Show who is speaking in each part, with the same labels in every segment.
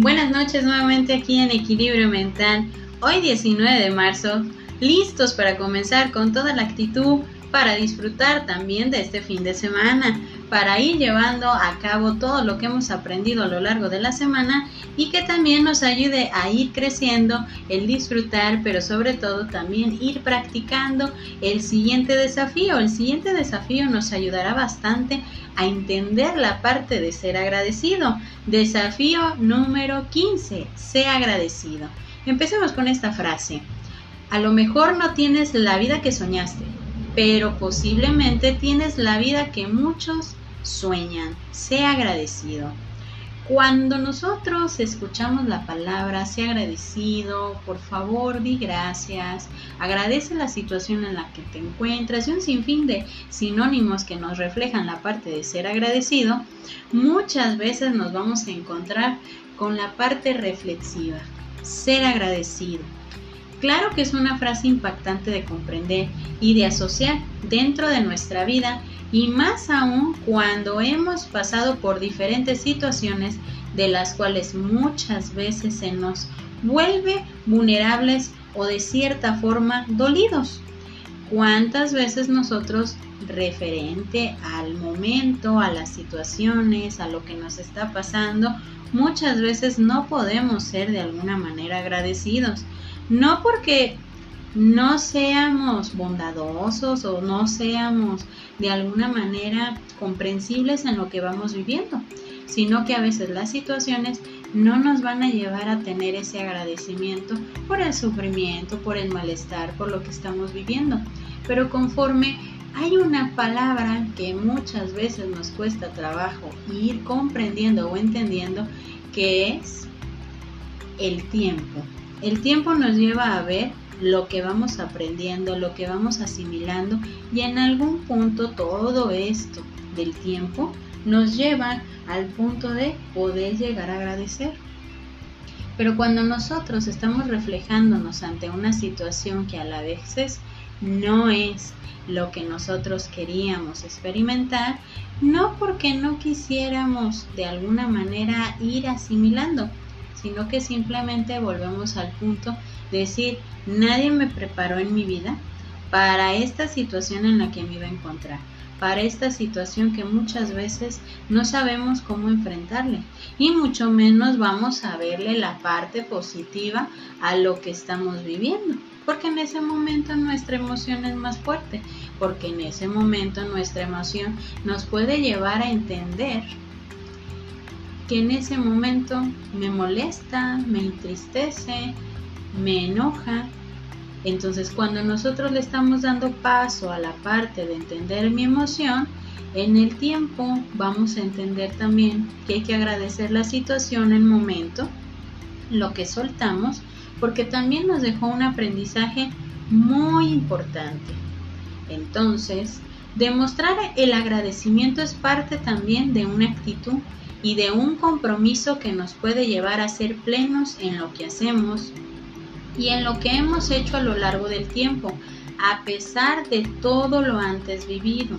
Speaker 1: Buenas noches nuevamente aquí en Equilibrio Mental. Hoy 19 de marzo, listos para comenzar con toda la actitud para disfrutar también de este fin de semana, para ir llevando a cabo todo lo que hemos aprendido a lo largo de la semana y que también nos ayude a ir creciendo, el disfrutar, pero sobre todo también ir practicando el siguiente desafío. El siguiente desafío nos ayudará bastante a entender la parte de ser agradecido. Desafío número 15, sea agradecido. Empecemos con esta frase. A lo mejor no tienes la vida que soñaste, pero posiblemente tienes la vida que muchos sueñan. Sea agradecido. Cuando nosotros escuchamos la palabra, sea agradecido, por favor, di gracias, agradece la situación en la que te encuentras y un sinfín de sinónimos que nos reflejan la parte de ser agradecido, muchas veces nos vamos a encontrar con la parte reflexiva, ser agradecido. Claro que es una frase impactante de comprender y de asociar dentro de nuestra vida y más aún cuando hemos pasado por diferentes situaciones de las cuales muchas veces se nos vuelve vulnerables o de cierta forma dolidos. ¿Cuántas veces nosotros referente al momento, a las situaciones, a lo que nos está pasando, muchas veces no podemos ser de alguna manera agradecidos? No porque no seamos bondadosos o no seamos de alguna manera comprensibles en lo que vamos viviendo, sino que a veces las situaciones no nos van a llevar a tener ese agradecimiento por el sufrimiento, por el malestar, por lo que estamos viviendo. Pero conforme hay una palabra que muchas veces nos cuesta trabajo ir comprendiendo o entendiendo, que es el tiempo. El tiempo nos lleva a ver lo que vamos aprendiendo, lo que vamos asimilando y en algún punto todo esto del tiempo nos lleva al punto de poder llegar a agradecer. Pero cuando nosotros estamos reflejándonos ante una situación que a la vez no es lo que nosotros queríamos experimentar, no porque no quisiéramos de alguna manera ir asimilando, sino que simplemente volvemos al punto de decir, nadie me preparó en mi vida para esta situación en la que me iba a encontrar, para esta situación que muchas veces no sabemos cómo enfrentarle y mucho menos vamos a verle la parte positiva a lo que estamos viviendo, porque en ese momento nuestra emoción es más fuerte, porque en ese momento nuestra emoción nos puede llevar a entender que en ese momento me molesta, me entristece, me enoja. Entonces cuando nosotros le estamos dando paso a la parte de entender mi emoción, en el tiempo vamos a entender también que hay que agradecer la situación, el momento, lo que soltamos, porque también nos dejó un aprendizaje muy importante. Entonces, demostrar el agradecimiento es parte también de una actitud y de un compromiso que nos puede llevar a ser plenos en lo que hacemos y en lo que hemos hecho a lo largo del tiempo, a pesar de todo lo antes vivido.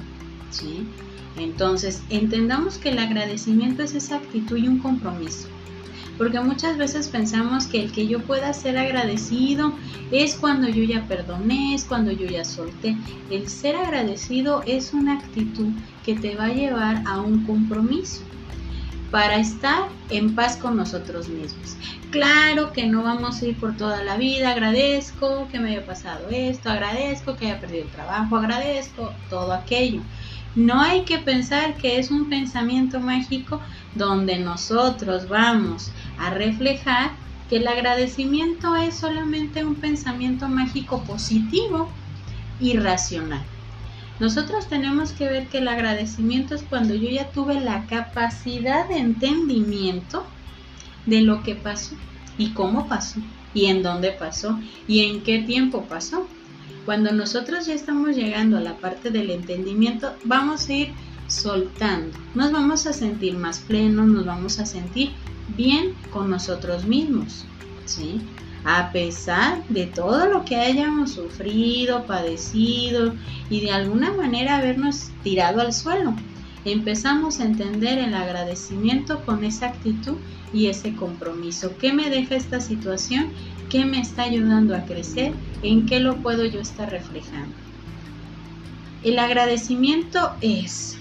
Speaker 1: ¿sí? Entonces, entendamos que el agradecimiento es esa actitud y un compromiso. Porque muchas veces pensamos que el que yo pueda ser agradecido es cuando yo ya perdoné, es cuando yo ya solté. El ser agradecido es una actitud que te va a llevar a un compromiso para estar en paz con nosotros mismos. Claro que no vamos a ir por toda la vida, agradezco que me haya pasado esto, agradezco que haya perdido el trabajo, agradezco todo aquello. No hay que pensar que es un pensamiento mágico donde nosotros vamos a reflejar que el agradecimiento es solamente un pensamiento mágico positivo y racional. Nosotros tenemos que ver que el agradecimiento es cuando yo ya tuve la capacidad de entendimiento de lo que pasó y cómo pasó y en dónde pasó y en qué tiempo pasó. Cuando nosotros ya estamos llegando a la parte del entendimiento, vamos a ir soltando, nos vamos a sentir más plenos, nos vamos a sentir bien con nosotros mismos, ¿sí? A pesar de todo lo que hayamos sufrido, padecido y de alguna manera habernos tirado al suelo. empezamos a entender el agradecimiento con esa actitud y ese compromiso. ¿Qué me deja esta situación? ¿Qué me está ayudando a crecer? ¿En qué lo puedo yo estar reflejando? El agradecimiento es...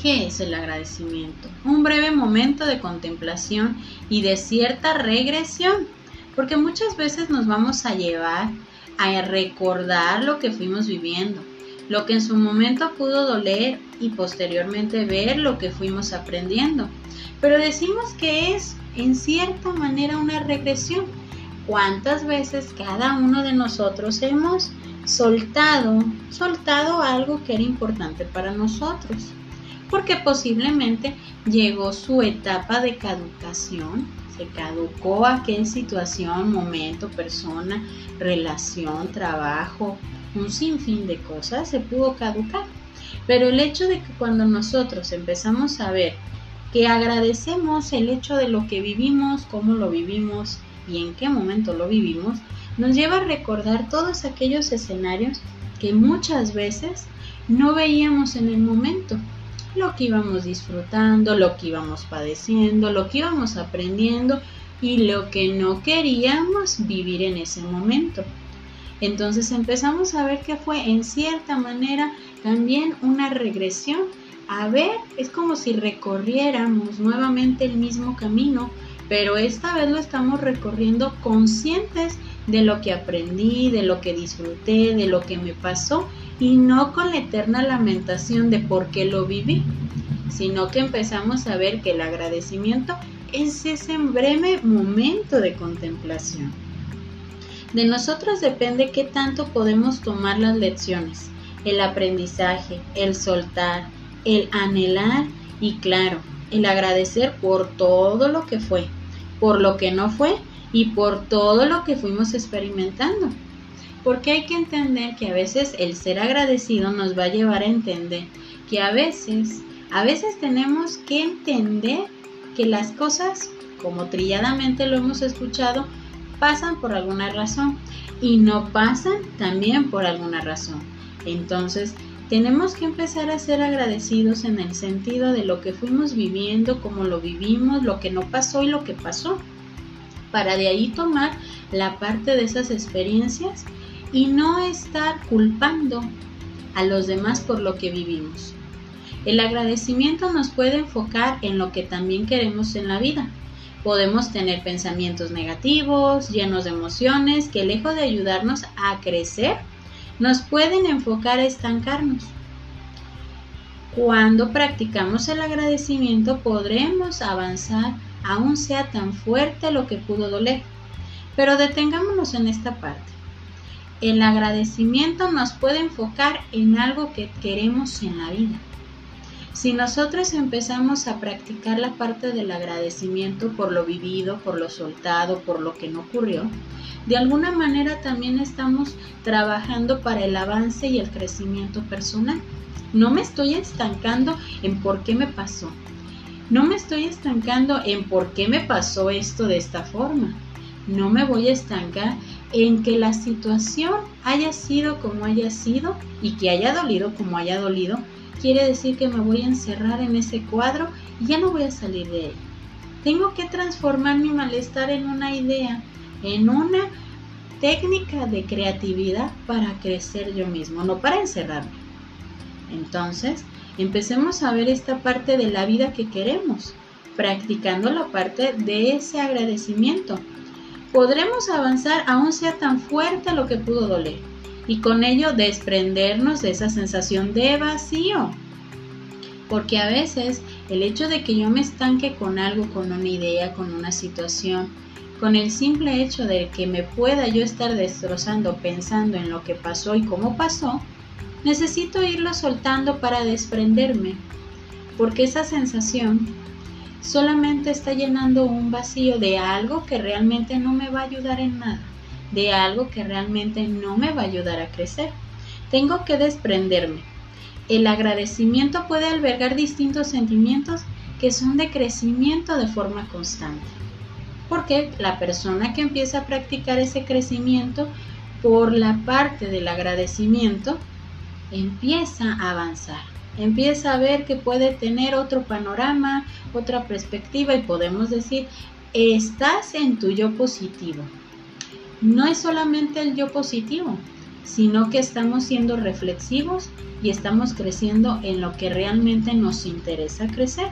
Speaker 1: ¿Qué es el agradecimiento? Un breve momento de contemplación y de cierta regresión, porque muchas veces nos vamos a llevar a recordar lo que fuimos viviendo, lo que en su momento pudo doler y posteriormente ver lo que fuimos aprendiendo. Pero decimos que es en cierta manera una regresión. ¿Cuántas veces cada uno de nosotros hemos soltado, soltado algo que era importante para nosotros? Porque posiblemente llegó su etapa de caducación, se caducó aquella situación, momento, persona, relación, trabajo, un sinfín de cosas se pudo caducar. Pero el hecho de que cuando nosotros empezamos a ver que agradecemos el hecho de lo que vivimos, cómo lo vivimos y en qué momento lo vivimos, nos lleva a recordar todos aquellos escenarios que muchas veces no veíamos en el momento, lo que íbamos disfrutando, lo que íbamos padeciendo, lo que íbamos aprendiendo y lo que no queríamos vivir en ese momento. Entonces empezamos a ver que fue en cierta manera también una regresión a ver, es como si recorriéramos nuevamente el mismo camino, pero esta vez lo estamos recorriendo conscientes de lo que aprendí, de lo que disfruté, de lo que me pasó y no con la eterna lamentación de por qué lo viví, sino que empezamos a ver que el agradecimiento es ese breve momento de contemplación. De nosotros depende qué tanto podemos tomar las lecciones, el aprendizaje, el soltar, el anhelar y claro, el agradecer por todo lo que fue, por lo que no fue y por todo lo que fuimos experimentando. Porque hay que entender que a veces el ser agradecido nos va a llevar a entender que a veces, a veces tenemos que entender que las cosas, como trilladamente lo hemos escuchado, pasan por alguna razón y no pasan también por alguna razón. Entonces, tenemos que empezar a ser agradecidos en el sentido de lo que fuimos viviendo, cómo lo vivimos, lo que no pasó y lo que pasó, para de ahí tomar la parte de esas experiencias y no estar culpando a los demás por lo que vivimos. El agradecimiento nos puede enfocar en lo que también queremos en la vida. Podemos tener pensamientos negativos, llenos de emociones, que lejos de ayudarnos a crecer, nos pueden enfocar a estancarnos. Cuando practicamos el agradecimiento podremos avanzar aún sea tan fuerte lo que pudo doler. Pero detengámonos en esta parte. El agradecimiento nos puede enfocar en algo que queremos en la vida. Si nosotros empezamos a practicar la parte del agradecimiento por lo vivido, por lo soltado, por lo que no ocurrió, de alguna manera también estamos trabajando para el avance y el crecimiento personal. No me estoy estancando en por qué me pasó. No me estoy estancando en por qué me pasó esto de esta forma. No me voy a estancar en que la situación haya sido como haya sido y que haya dolido como haya dolido. Quiere decir que me voy a encerrar en ese cuadro y ya no voy a salir de él. Tengo que transformar mi malestar en una idea, en una técnica de creatividad para crecer yo mismo, no para encerrarme. Entonces, empecemos a ver esta parte de la vida que queremos, practicando la parte de ese agradecimiento. Podremos avanzar aún sea tan fuerte lo que pudo doler y con ello desprendernos de esa sensación de vacío. Porque a veces el hecho de que yo me estanque con algo, con una idea, con una situación, con el simple hecho de que me pueda yo estar destrozando pensando en lo que pasó y cómo pasó, necesito irlo soltando para desprenderme, porque esa sensación solamente está llenando un vacío de algo que realmente no me va a ayudar en nada, de algo que realmente no me va a ayudar a crecer. Tengo que desprenderme. El agradecimiento puede albergar distintos sentimientos que son de crecimiento de forma constante porque la persona que empieza a practicar ese crecimiento por la parte del agradecimiento empieza a avanzar. Empieza a ver que puede tener otro panorama, otra perspectiva y podemos decir, estás en tu yo positivo. No es solamente el yo positivo, sino que estamos siendo reflexivos y estamos creciendo en lo que realmente nos interesa crecer.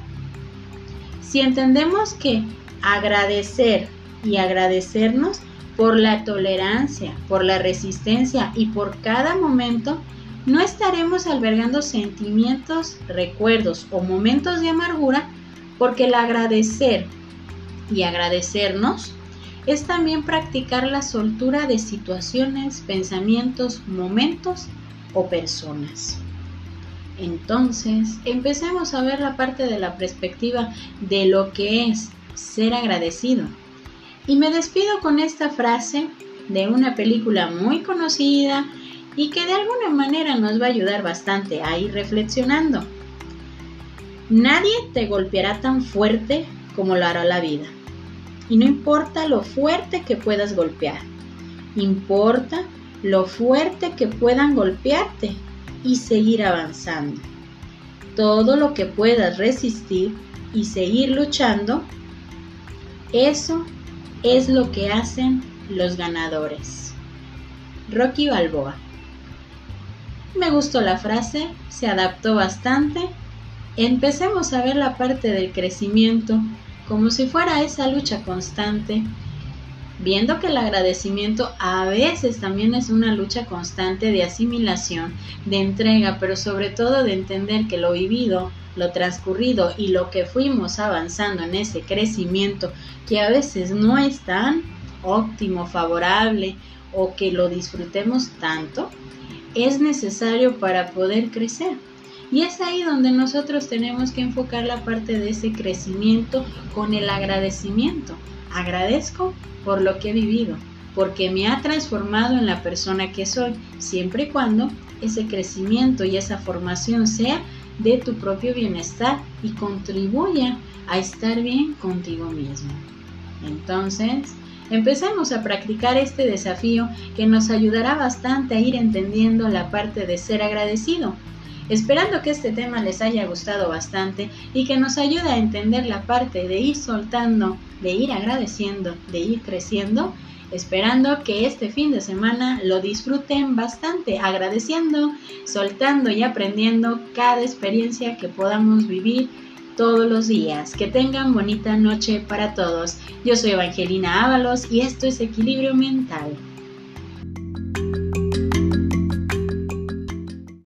Speaker 1: Si entendemos que agradecer y agradecernos por la tolerancia, por la resistencia y por cada momento, no estaremos albergando sentimientos, recuerdos o momentos de amargura, porque el agradecer y agradecernos es también practicar la soltura de situaciones, pensamientos, momentos o personas. Entonces, empecemos a ver la parte de la perspectiva de lo que es ser agradecido. Y me despido con esta frase de una película muy conocida y que de alguna manera nos va a ayudar bastante a ir reflexionando. Nadie te golpeará tan fuerte como lo hará la vida. Y no importa lo fuerte que puedas golpear, importa lo fuerte que puedan golpearte y seguir avanzando. Todo lo que puedas resistir y seguir luchando, eso es lo que hacen los ganadores. Rocky Balboa me gustó la frase, se adaptó bastante. Empecemos a ver la parte del crecimiento como si fuera esa lucha constante, viendo que el agradecimiento a veces también es una lucha constante de asimilación, de entrega, pero sobre todo de entender que lo vivido, lo transcurrido y lo que fuimos avanzando en ese crecimiento, que a veces no es tan óptimo, favorable o que lo disfrutemos tanto, es necesario para poder crecer. Y es ahí donde nosotros tenemos que enfocar la parte de ese crecimiento con el agradecimiento. Agradezco por lo que he vivido, porque me ha transformado en la persona que soy, siempre y cuando ese crecimiento y esa formación sea de tu propio bienestar y contribuya a estar bien contigo mismo. Entonces, Empecemos a practicar este desafío que nos ayudará bastante a ir entendiendo la parte de ser agradecido. Esperando que este tema les haya gustado bastante y que nos ayude a entender la parte de ir soltando, de ir agradeciendo, de ir creciendo, esperando que este fin de semana lo disfruten bastante, agradeciendo, soltando y aprendiendo cada experiencia que podamos vivir todos los días. Que tengan bonita noche para todos. Yo soy Evangelina Ábalos y esto es Equilibrio Mental.